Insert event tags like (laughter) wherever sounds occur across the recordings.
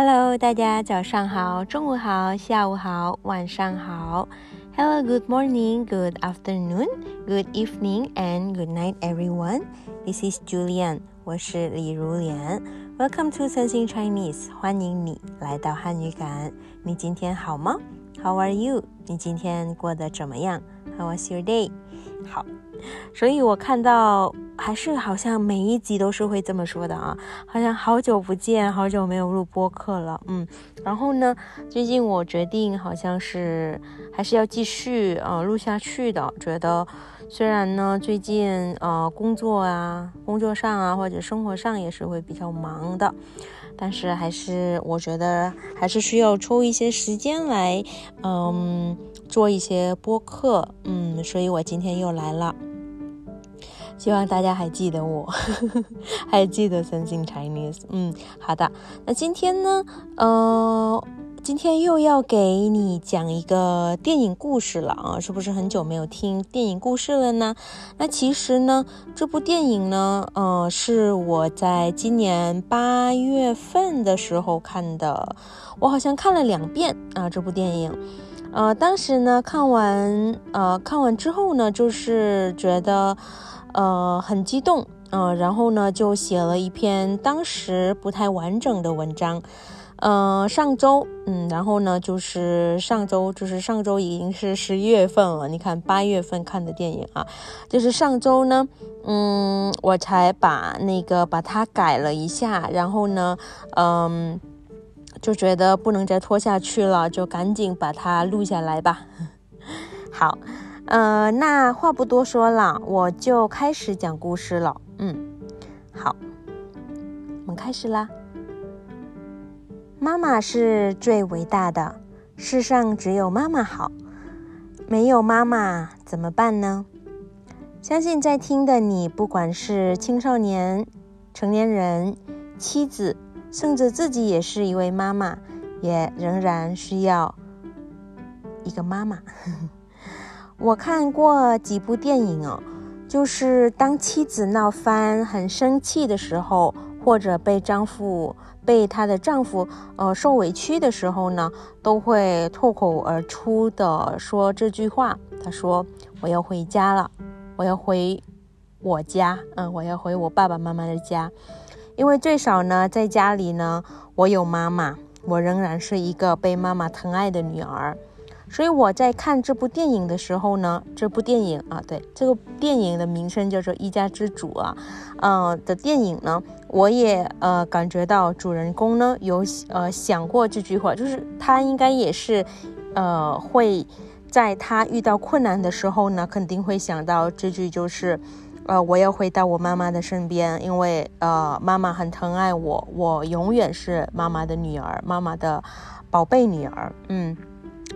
Hello，大家早上好，中午好，下午好，晚上好。Hello, good morning, good afternoon, good evening, and good night, everyone. This is Julian，我是李如莲。Welcome to Sensing Chinese，欢迎你来到汉语感。你今天好吗？How are you？你今天过得怎么样？How was your day？好，所以我看到。还是好像每一集都是会这么说的啊，好像好久不见，好久没有录播课了，嗯，然后呢，最近我决定好像是还是要继续呃录下去的，觉得虽然呢最近呃工作啊工作上啊或者生活上也是会比较忙的，但是还是我觉得还是需要抽一些时间来嗯做一些播客，嗯，所以我今天又来了。希望大家还记得我，(laughs) 还记得 Sensing Chinese。嗯，好的。那今天呢，呃，今天又要给你讲一个电影故事了啊！是不是很久没有听电影故事了呢？那其实呢，这部电影呢，呃，是我在今年八月份的时候看的，我好像看了两遍啊，这部电影。呃，当时呢，看完，呃，看完之后呢，就是觉得。呃，很激动，呃，然后呢，就写了一篇当时不太完整的文章，呃，上周，嗯，然后呢，就是上周，就是上周已经是十一月份了，你看八月份看的电影啊，就是上周呢，嗯，我才把那个把它改了一下，然后呢，嗯，就觉得不能再拖下去了，就赶紧把它录下来吧，好。呃，那话不多说了，我就开始讲故事了。嗯，好，我们开始啦。妈妈是最伟大的，世上只有妈妈好，没有妈妈怎么办呢？相信在听的你，不管是青少年、成年人、妻子，甚至自己也是一位妈妈，也仍然需要一个妈妈。(laughs) 我看过几部电影哦，就是当妻子闹翻、很生气的时候，或者被丈夫、被她的丈夫呃受委屈的时候呢，都会脱口而出的说这句话。她说：“我要回家了，我要回我家，嗯，我要回我爸爸妈妈的家，因为最少呢，在家里呢，我有妈妈，我仍然是一个被妈妈疼爱的女儿。”所以我在看这部电影的时候呢，这部电影啊，对，这个电影的名称叫做《一家之主》啊，呃的电影呢，我也呃感觉到主人公呢有呃想过这句话，就是他应该也是，呃会在他遇到困难的时候呢，肯定会想到这句，就是呃我要回到我妈妈的身边，因为呃妈妈很疼爱我，我永远是妈妈的女儿，妈妈的宝贝女儿，嗯。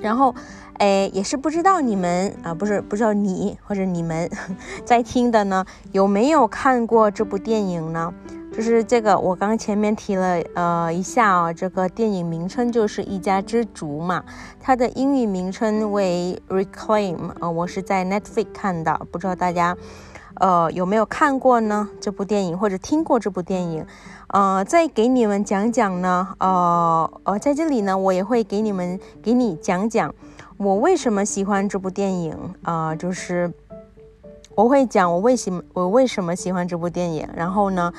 然后，哎，也是不知道你们啊，不是不知道你或者你们 (laughs) 在听的呢，有没有看过这部电影呢？就是这个，我刚前面提了呃一下啊，这个电影名称就是《一家之主》嘛，它的英语名称为《Reclaim》啊，我是在 Netflix 看的，不知道大家呃有没有看过呢？这部电影或者听过这部电影？呃，再给你们讲讲呢，呃呃，在这里呢，我也会给你们给你讲讲我为什么喜欢这部电影啊，就是我会讲我为什么我为什么喜欢这部电影，然后呢，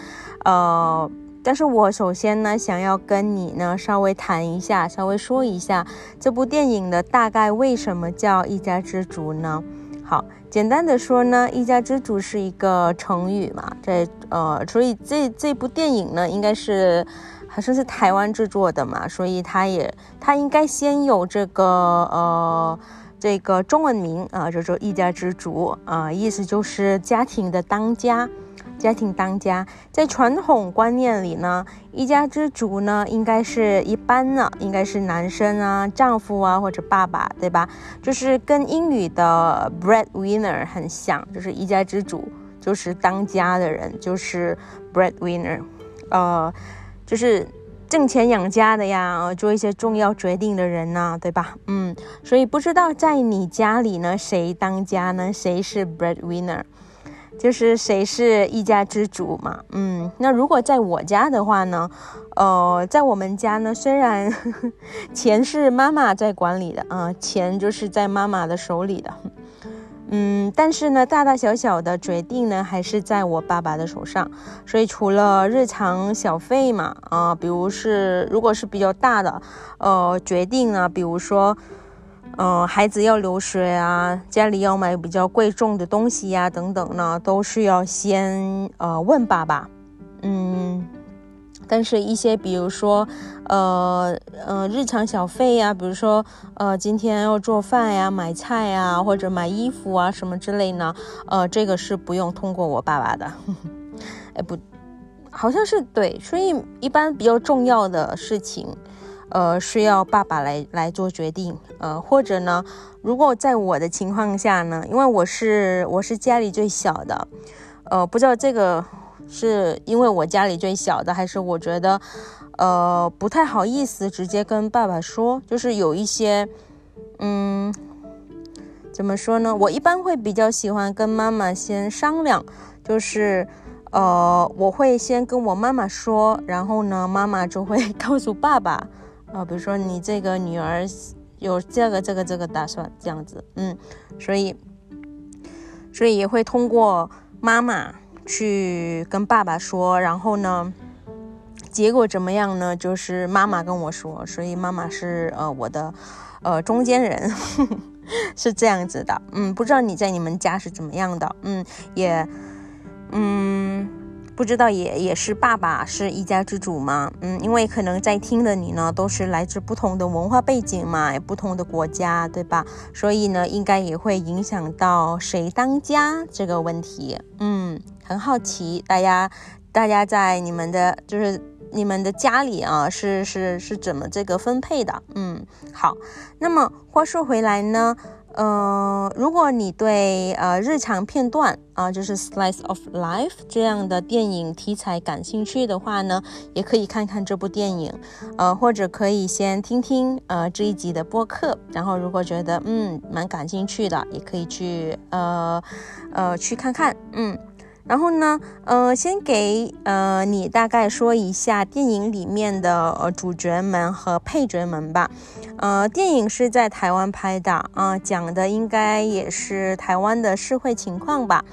呃，但是我首先呢，想要跟你呢稍微谈一下，稍微说一下这部电影的大概为什么叫一家之主呢？好。简单的说呢，一家之主是一个成语嘛，这呃，所以这这部电影呢，应该是好像是台湾制作的嘛，所以它也它应该先有这个呃这个中文名啊，叫做一家之主啊，意思就是家庭的当家。家庭当家，在传统观念里呢，一家之主呢，应该是一般呢，应该是男生啊，丈夫啊，或者爸爸，对吧？就是跟英语的 breadwinner 很像，就是一家之主，就是当家的人，就是 breadwinner，呃，就是挣钱养家的呀，做一些重要决定的人呐，对吧？嗯，所以不知道在你家里呢，谁当家呢？谁是 breadwinner？就是谁是一家之主嘛。嗯，那如果在我家的话呢，呃，在我们家呢，虽然 (laughs) 钱是妈妈在管理的啊，钱就是在妈妈的手里的。嗯，但是呢，大大小小的决定呢，还是在我爸爸的手上。所以除了日常小费嘛，啊，比如是如果是比较大的，呃，决定呢，比如说，嗯，孩子要留学啊，家里要买比较贵重的东西呀，等等呢，都是要先呃问爸爸，嗯。但是，一些比如说，呃呃，日常小费呀，比如说，呃，今天要做饭呀、买菜呀，或者买衣服啊什么之类呢，呃，这个是不用通过我爸爸的。(laughs) 哎，不，好像是对，所以一般比较重要的事情，呃，需要爸爸来来做决定。呃，或者呢，如果在我的情况下呢，因为我是我是家里最小的，呃，不知道这个。是因为我家里最小的，还是我觉得，呃，不太好意思直接跟爸爸说，就是有一些，嗯，怎么说呢？我一般会比较喜欢跟妈妈先商量，就是，呃，我会先跟我妈妈说，然后呢，妈妈就会 (laughs) 告诉爸爸，啊，比如说你这个女儿有这个这个这个打算，这样子，嗯，所以，所以也会通过妈妈。去跟爸爸说，然后呢，结果怎么样呢？就是妈妈跟我说，所以妈妈是呃我的呃中间人，(laughs) 是这样子的。嗯，不知道你在你们家是怎么样的？嗯，也嗯。不知道也也是爸爸是一家之主吗？嗯，因为可能在听的你呢，都是来自不同的文化背景嘛，不同的国家，对吧？所以呢，应该也会影响到谁当家这个问题。嗯，很好奇，大家大家在你们的就是你们的家里啊，是是是怎么这个分配的？嗯，好。那么话说回来呢？呃，如果你对呃日常片段啊，就是 slice of life 这样的电影题材感兴趣的话呢，也可以看看这部电影，呃，或者可以先听听呃这一集的播客，然后如果觉得嗯蛮感兴趣的，也可以去呃呃去看看，嗯。然后呢，呃，先给呃你大概说一下电影里面的呃主角们和配角们吧。呃，电影是在台湾拍的啊，讲的应该也是台湾的社会情况吧，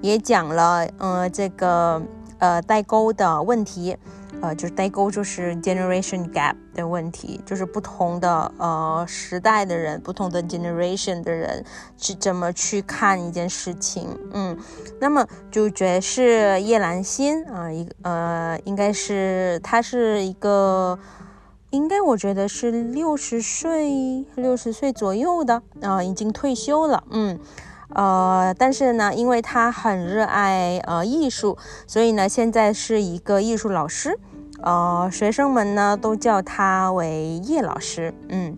也讲了呃这个呃代沟的问题。呃，就是代沟，就是 generation gap 的问题，就是不同的呃时代的人，不同的 generation 的人是怎么去看一件事情。嗯，那么主角是叶兰心啊，一个呃，应该是他是一个，应该我觉得是六十岁，六十岁左右的啊，已经退休了。嗯，呃，但是呢，因为他很热爱呃艺术，所以呢，现在是一个艺术老师。呃，学生们呢都叫他为叶老师，嗯。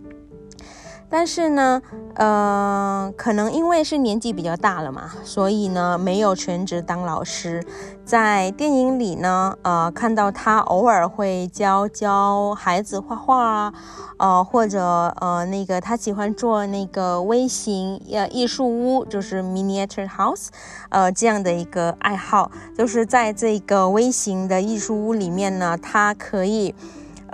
但是呢，呃，可能因为是年纪比较大了嘛，所以呢没有全职当老师。在电影里呢，呃，看到他偶尔会教教孩子画画啊，呃，或者呃那个他喜欢做那个微型呃艺术屋，就是 miniature house，呃这样的一个爱好，就是在这个微型的艺术屋里面呢，他可以。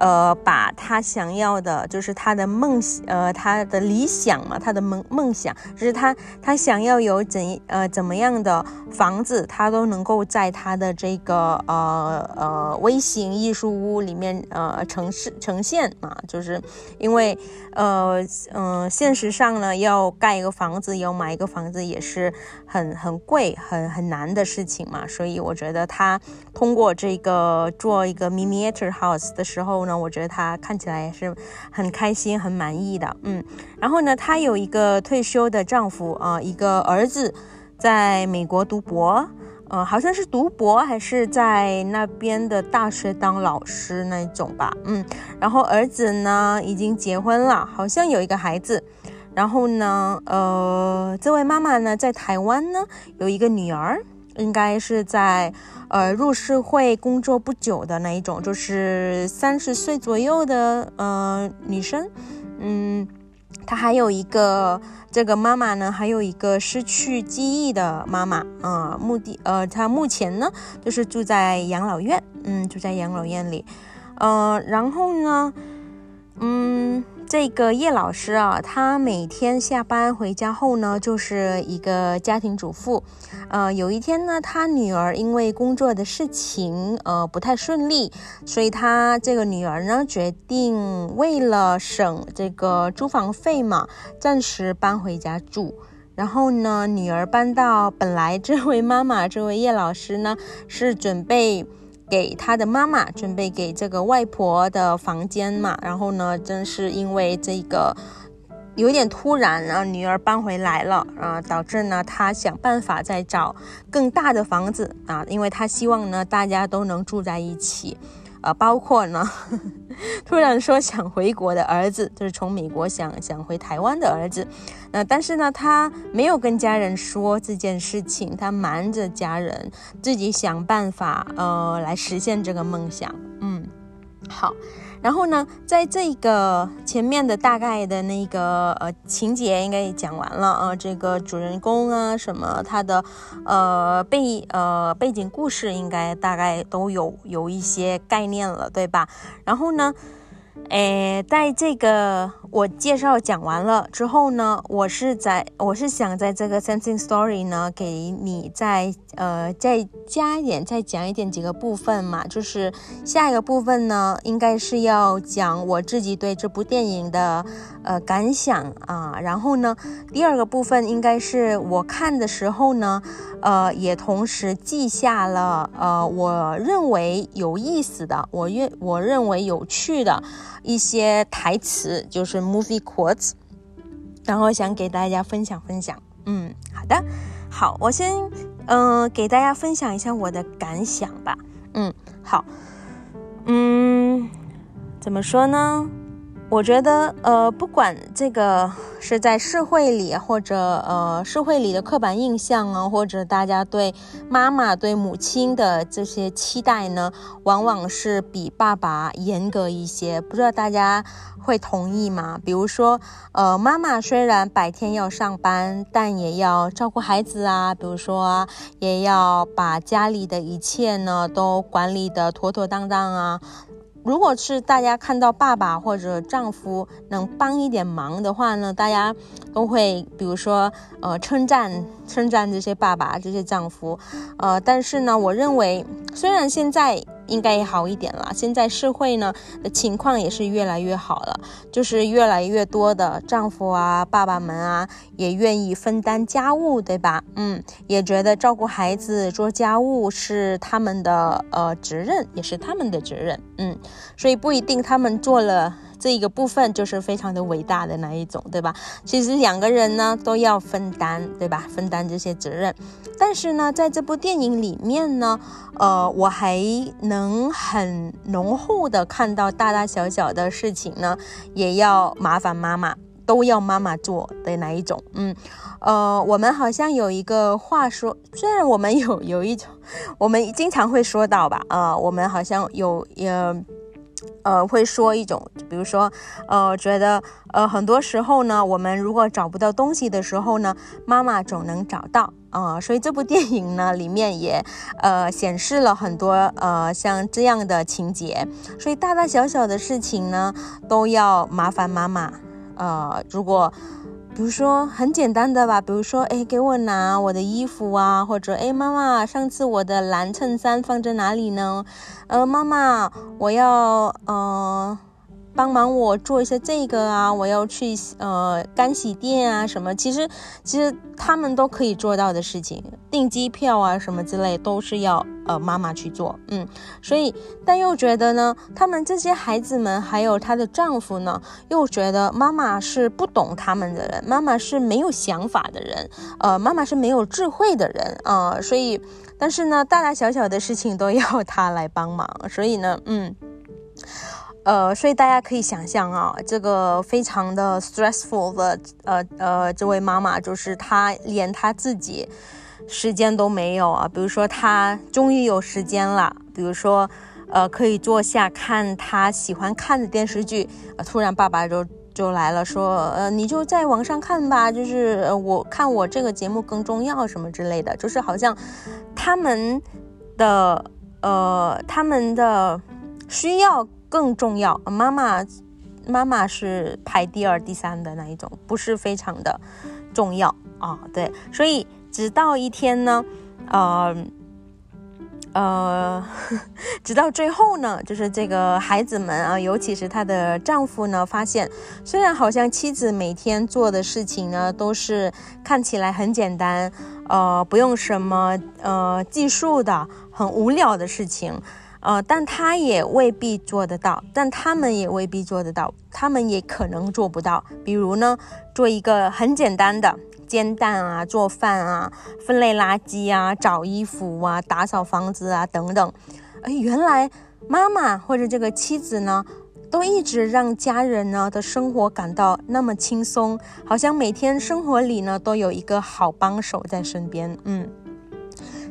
呃，把他想要的，就是他的梦，呃，他的理想嘛，他的梦梦想，就是他他想要有怎呃怎么样的房子，他都能够在他的这个呃呃微型艺术屋里面呃呈示呈现嘛，就是因为呃嗯，现实上呢，要盖一个房子，要买一个房子也是很很贵、很很难的事情嘛，所以我觉得他通过这个做一个 miniature house 的时候呢。我觉得她看起来也是很开心、很满意的，嗯。然后呢，她有一个退休的丈夫啊，一个儿子在美国读博，呃，好像是读博还是在那边的大学当老师那种吧，嗯。然后儿子呢已经结婚了，好像有一个孩子。然后呢，呃，这位妈妈呢在台湾呢有一个女儿。应该是在呃入社会工作不久的那一种，就是三十岁左右的呃女生，嗯，她还有一个这个妈妈呢，还有一个失去记忆的妈妈啊。目的呃，她目前呢就是住在养老院，嗯，住在养老院里，呃，然后呢，嗯。这个叶老师啊，他每天下班回家后呢，就是一个家庭主妇。呃，有一天呢，他女儿因为工作的事情，呃，不太顺利，所以他这个女儿呢，决定为了省这个租房费嘛，暂时搬回家住。然后呢，女儿搬到本来这位妈妈，这位叶老师呢，是准备。给他的妈妈准备给这个外婆的房间嘛，然后呢，正是因为这个有点突然，然后女儿搬回来了啊，导致呢他想办法再找更大的房子啊，因为他希望呢大家都能住在一起。呃，包括呢，突然说想回国的儿子，就是从美国想想回台湾的儿子，呃，但是呢，他没有跟家人说这件事情，他瞒着家人，自己想办法，呃，来实现这个梦想。嗯，好。然后呢，在这个前面的大概的那个呃情节应该也讲完了啊，这个主人公啊什么他的呃背呃背景故事应该大概都有有一些概念了，对吧？然后呢？诶，在这个我介绍讲完了之后呢，我是在我是想在这个 sensing story 呢，给你再呃再加一点，再讲一点几个部分嘛。就是下一个部分呢，应该是要讲我自己对这部电影的呃感想啊。然后呢，第二个部分应该是我看的时候呢，呃，也同时记下了呃我认为有意思的，我认我认为有趣的。一些台词就是 movie quotes，然后想给大家分享分享。嗯，好的，好，我先嗯给大家分享一下我的感想吧。嗯，好，嗯，怎么说呢？我觉得，呃，不管这个是在社会里，或者呃社会里的刻板印象啊，或者大家对妈妈、对母亲的这些期待呢，往往是比爸爸严格一些。不知道大家会同意吗？比如说，呃，妈妈虽然白天要上班，但也要照顾孩子啊，比如说啊，也要把家里的一切呢都管理得妥妥当当啊。如果是大家看到爸爸或者丈夫能帮一点忙的话呢，大家都会比如说呃称赞称赞这些爸爸这些丈夫，呃，但是呢，我认为虽然现在。应该也好一点了。现在社会呢的情况也是越来越好了，就是越来越多的丈夫啊、爸爸们啊，也愿意分担家务，对吧？嗯，也觉得照顾孩子、做家务是他们的呃责任，也是他们的责任。嗯，所以不一定他们做了。这一个部分就是非常的伟大的那一种，对吧？其实两个人呢都要分担，对吧？分担这些责任。但是呢，在这部电影里面呢，呃，我还能很浓厚的看到大大小小的事情呢，也要麻烦妈妈，都要妈妈做的那一种。嗯，呃，我们好像有一个话说，虽然我们有有一种，我们经常会说到吧，啊，我们好像有呃。呃，会说一种，比如说，呃，觉得，呃，很多时候呢，我们如果找不到东西的时候呢，妈妈总能找到啊。所以这部电影呢，里面也，呃，显示了很多，呃，像这样的情节。所以大大小小的事情呢，都要麻烦妈妈。呃，如果。比如说很简单的吧，比如说，哎，给我拿我的衣服啊，或者，哎，妈妈，上次我的蓝衬衫放在哪里呢？呃，妈妈，我要，呃。帮忙我做一些这个啊，我要去呃干洗店啊什么，其实其实他们都可以做到的事情，订机票啊什么之类都是要呃妈妈去做，嗯，所以但又觉得呢，他们这些孩子们还有她的丈夫呢，又觉得妈妈是不懂他们的人，妈妈是没有想法的人，呃，妈妈是没有智慧的人啊，所以但是呢，大大小小的事情都要她来帮忙，所以呢，嗯。呃，所以大家可以想象啊，这个非常的 stressful 的，呃呃，这位妈妈就是她连她自己时间都没有啊。比如说，她终于有时间了，比如说，呃，可以坐下看她喜欢看的电视剧，突然爸爸就就来了，说呃，你就在网上看吧，就是呃，我看我这个节目更重要什么之类的，就是好像他们的呃他们的需要更重要，妈妈妈妈是排第二、第三的那一种，不是非常的重要啊。对，所以直到一天呢，呃。呃，(laughs) 直到最后呢，就是这个孩子们啊，尤其是她的丈夫呢，发现虽然好像妻子每天做的事情呢，都是看起来很简单，呃，不用什么呃技术的，很无聊的事情，呃，但他也未必做得到，但他们也未必做得到，他们也可能做不到。比如呢，做一个很简单的。煎蛋啊，做饭啊，分类垃圾啊，找衣服啊，打扫房子啊，等等。哎，原来妈妈或者这个妻子呢，都一直让家人呢的生活感到那么轻松，好像每天生活里呢都有一个好帮手在身边。嗯，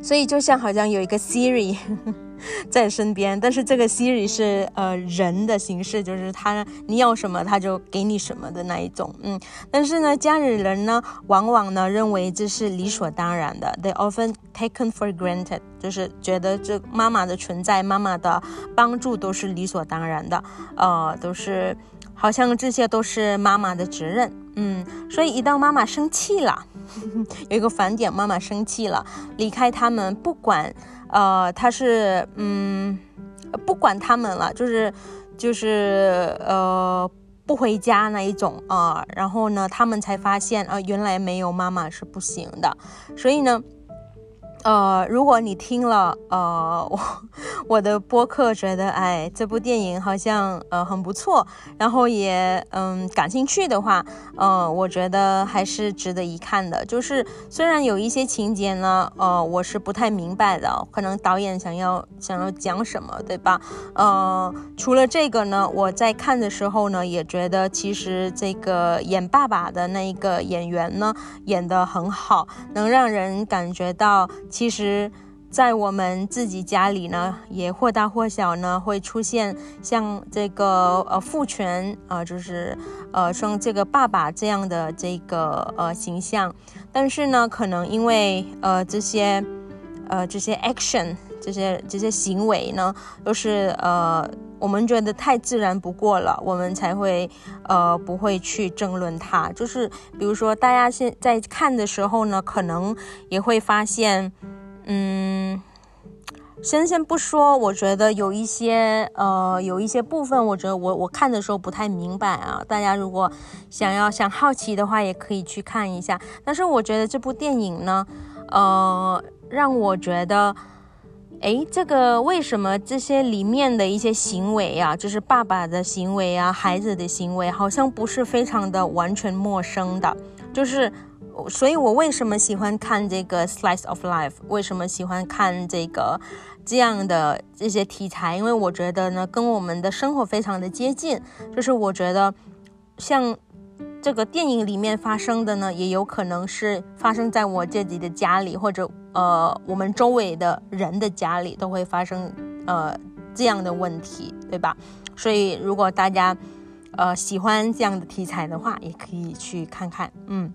所以就像好像有一个 Siri。(laughs) (laughs) 在身边，但是这个 Siri 是呃人的形式，就是他你要什么他就给你什么的那一种，嗯，但是呢，家里人呢往往呢认为这是理所当然的，they often taken for granted，就是觉得这妈妈的存在，妈妈的帮助都是理所当然的，呃，都是好像这些都是妈妈的责任，嗯，所以一到妈妈生气了，(laughs) 有一个返点，妈妈生气了，离开他们，不管。呃，他是嗯，不管他们了，就是就是呃，不回家那一种啊。然后呢，他们才发现啊，原来没有妈妈是不行的。所以呢。呃，如果你听了呃我 (laughs) 我的播客，觉得哎这部电影好像呃很不错，然后也嗯感兴趣的话，呃，我觉得还是值得一看的。就是虽然有一些情节呢，呃，我是不太明白的，可能导演想要想要讲什么，对吧？呃，除了这个呢，我在看的时候呢，也觉得其实这个演爸爸的那一个演员呢，演得很好，能让人感觉到。其实，在我们自己家里呢，也或大或小呢，会出现像这个呃父权啊，就是呃像这个爸爸这样的这个呃形象。但是呢，可能因为呃这些呃这些 action 这些这些行为呢，都是呃我们觉得太自然不过了，我们才会呃不会去争论它。就是比如说，大家现在看的时候呢，可能也会发现。嗯，先先不说，我觉得有一些呃，有一些部分，我觉得我我看的时候不太明白啊。大家如果想要想好奇的话，也可以去看一下。但是我觉得这部电影呢，呃，让我觉得，哎，这个为什么这些里面的一些行为啊，就是爸爸的行为啊，孩子的行为，好像不是非常的完全陌生的，就是。所以，我为什么喜欢看这个 slice of life？为什么喜欢看这个这样的这些题材？因为我觉得呢，跟我们的生活非常的接近。就是我觉得，像这个电影里面发生的呢，也有可能是发生在我自己的家里，或者呃，我们周围的人的家里都会发生呃这样的问题，对吧？所以，如果大家呃喜欢这样的题材的话，也可以去看看，嗯。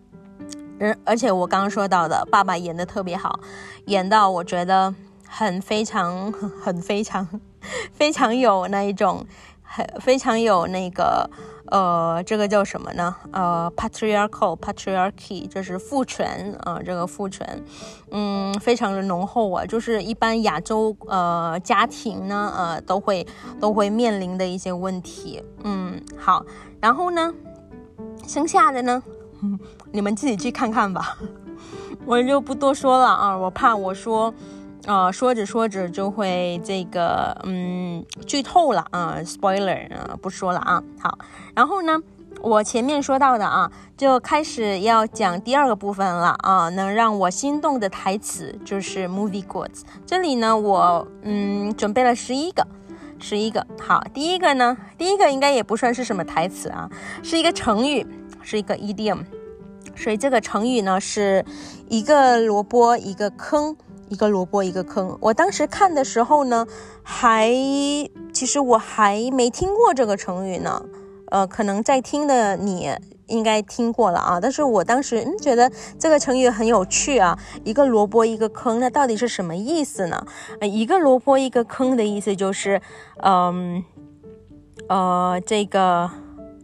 而而且我刚刚说到的，爸爸演的特别好，演到我觉得很非常 (laughs) 很非常非常有那一种，非常有那个呃，这个叫什么呢？呃，patriarchal patriarchy 就是父权啊，这个父权，嗯，非常的浓厚啊，就是一般亚洲呃家庭呢呃都会都会面临的一些问题。嗯，好，然后呢，剩下的呢？(laughs) 你们自己去看看吧，(laughs) 我就不多说了啊，我怕我说，呃，说着说着就会这个，嗯，剧透了啊，spoiler 啊，不说了啊。好，然后呢，我前面说到的啊，就开始要讲第二个部分了啊，能让我心动的台词就是 movie quotes。这里呢，我嗯准备了十一个，十一个。好，第一个呢，第一个应该也不算是什么台词啊，是一个成语。是一个 idiom，所以这个成语呢是一个萝卜一个坑，一个萝卜一个坑。我当时看的时候呢，还其实我还没听过这个成语呢，呃，可能在听的你应该听过了啊。但是我当时嗯觉得这个成语很有趣啊，一个萝卜一个坑，那到底是什么意思呢？呃，一个萝卜一个坑的意思就是，嗯，呃，这个。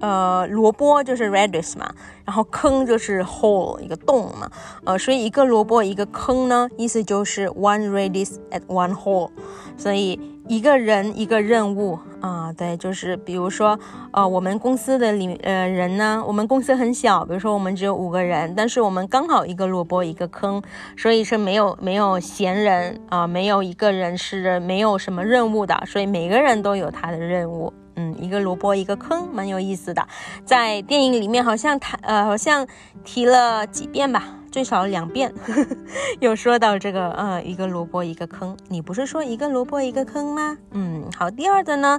呃，萝卜就是 radish 嘛，然后坑就是 hole 一个洞嘛，呃，所以一个萝卜一个坑呢，意思就是 one radish at one hole，所以一个人一个任务啊，对，就是比如说，呃，我们公司的里呃人呢，我们公司很小，比如说我们只有五个人，但是我们刚好一个萝卜一个坑，所以是没有没有闲人啊，没有一个人是没有什么任务的，所以每个人都有他的任务。嗯，一个萝卜一个坑，蛮有意思的。在电影里面好像谈呃，好像提了几遍吧，最少两遍，(laughs) 有说到这个呃，一个萝卜一个坑。你不是说一个萝卜一个坑吗？嗯，好。第二的呢，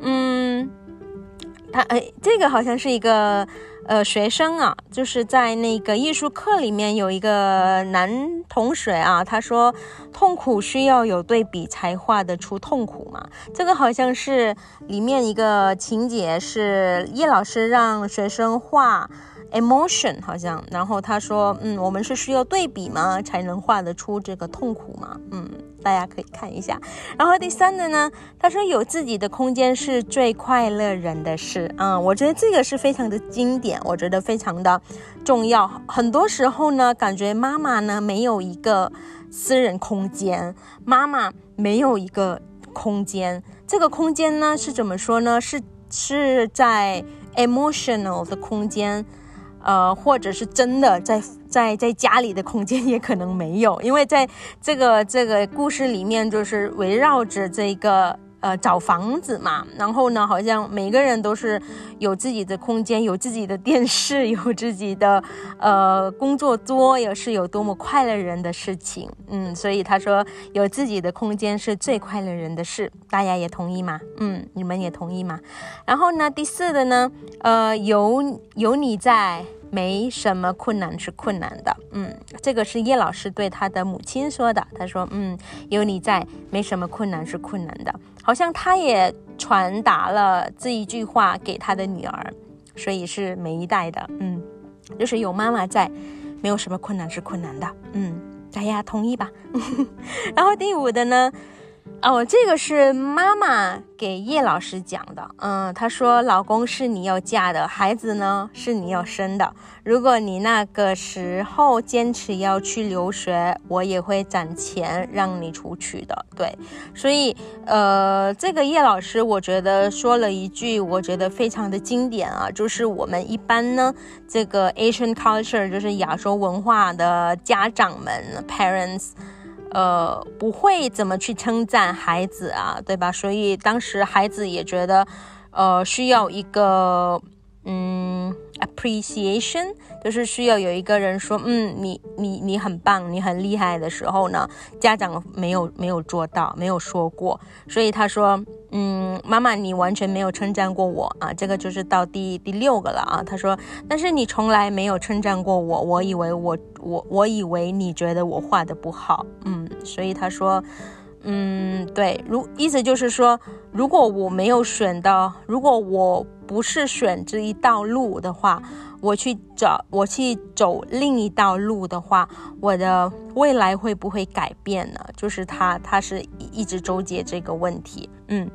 嗯，他哎，这个好像是一个。呃，学生啊，就是在那个艺术课里面有一个男同学啊，他说痛苦需要有对比才画得出痛苦嘛。这个好像是里面一个情节，是叶老师让学生画。Emotion 好像，然后他说，嗯，我们是需要对比吗，才能画得出这个痛苦吗？嗯，大家可以看一下。然后第三的呢，他说有自己的空间是最快乐人的事。嗯，我觉得这个是非常的经典，我觉得非常的重要。很多时候呢，感觉妈妈呢没有一个私人空间，妈妈没有一个空间。这个空间呢是怎么说呢？是是在 emotional 的空间。呃，或者是真的在在在家里的空间也可能没有，因为在这个这个故事里面，就是围绕着这个呃找房子嘛。然后呢，好像每个人都是有自己的空间，有自己的电视，(laughs) 有自己的呃工作桌，也是有多么快乐人的事情。嗯，所以他说有自己的空间是最快乐人的事，大家也同意吗？嗯，你们也同意吗？然后呢，第四的呢，呃，有有你在。没什么困难是困难的，嗯，这个是叶老师对他的母亲说的。他说，嗯，有你在，没什么困难是困难的。好像他也传达了这一句话给他的女儿，所以是每一代的，嗯，就是有妈妈在，没有什么困难是困难的，嗯，大家同意吧？(laughs) 然后第五的呢？哦，这个是妈妈给叶老师讲的。嗯，她说：“老公是你要嫁的，孩子呢是你要生的。如果你那个时候坚持要去留学，我也会攒钱让你出去的。”对，所以呃，这个叶老师我觉得说了一句，我觉得非常的经典啊，就是我们一般呢，这个 Asian culture 就是亚洲文化的家长们 parents。呃，不会怎么去称赞孩子啊，对吧？所以当时孩子也觉得，呃，需要一个，嗯，appreciation，就是需要有一个人说，嗯，你你你很棒，你很厉害的时候呢，家长没有没有做到，没有说过，所以他说。嗯，妈妈，你完全没有称赞过我啊！这个就是到第第六个了啊。他说，但是你从来没有称赞过我，我以为我我我以为你觉得我画的不好，嗯，所以他说，嗯，对，如意思就是说，如果我没有选到，如果我不是选这一道路的话，我去找我去走另一道路的话，我的未来会不会改变呢？就是他他是一直纠结这个问题，嗯。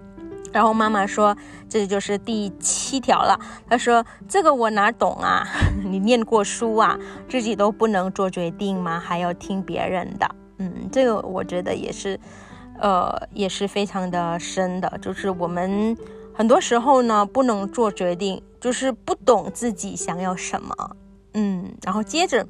然后妈妈说：“这就是第七条了。”她说：“这个我哪懂啊？(laughs) 你念过书啊？自己都不能做决定吗？还要听别人的？”嗯，这个我觉得也是，呃，也是非常的深的。就是我们很多时候呢，不能做决定，就是不懂自己想要什么。嗯，然后接着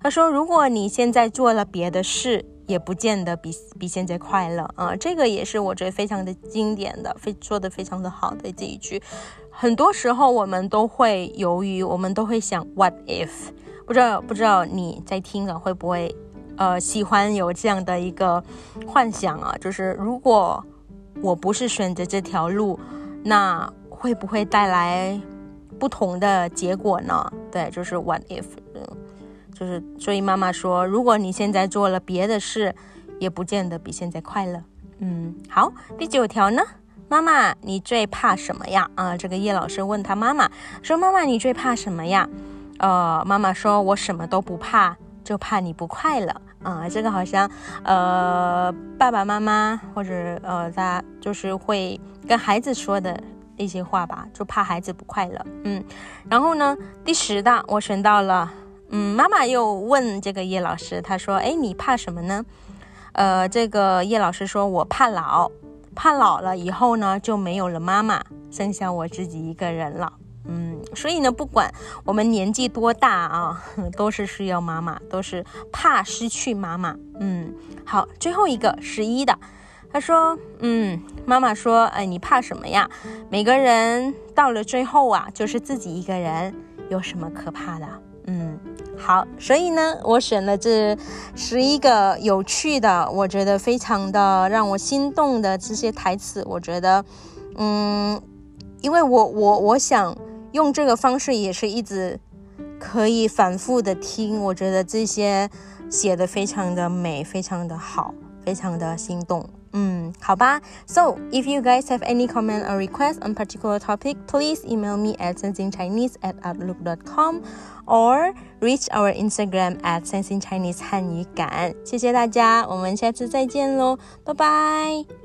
他说：“如果你现在做了别的事。”也不见得比比现在快乐啊，这个也是我觉得非常的经典的，非说的非常的好的这一句。很多时候我们都会犹豫，我们都会想 What if？不知道不知道你在听了会不会呃喜欢有这样的一个幻想啊？就是如果我不是选择这条路，那会不会带来不同的结果呢？对，就是 What if？就是，所以妈妈说，如果你现在做了别的事，也不见得比现在快乐。嗯，好，第九条呢，妈妈，你最怕什么呀？啊，这个叶老师问他妈妈说：“妈妈，你最怕什么呀？”呃，妈妈说：“我什么都不怕，就怕你不快乐。”啊，这个好像呃，爸爸妈妈或者呃，他就是会跟孩子说的一些话吧，就怕孩子不快乐。嗯，然后呢，第十道我选到了，嗯，妈妈又问这个叶老师，他说：“哎，你怕什么呢？”呃，这个叶老师说：“我怕老。”怕老了以后呢，就没有了妈妈，剩下我自己一个人了。嗯，所以呢，不管我们年纪多大啊，都是需要妈妈，都是怕失去妈妈。嗯，好，最后一个十一的，他说，嗯，妈妈说，哎，你怕什么呀？每个人到了最后啊，就是自己一个人，有什么可怕的？嗯。好，所以呢，我选了这十一个有趣的，我觉得非常的让我心动的这些台词。我觉得，嗯，因为我我我想用这个方式，也是一直可以反复的听。我觉得这些写的非常的美，非常的好，非常的心动。嗯，好吧。So if you guys have any comment or request on particular topic, please email me at sensingchinese at outlook dot com or reach our Instagram at sensingchinese 汉语感。谢谢大家，我们下次再见喽，拜拜。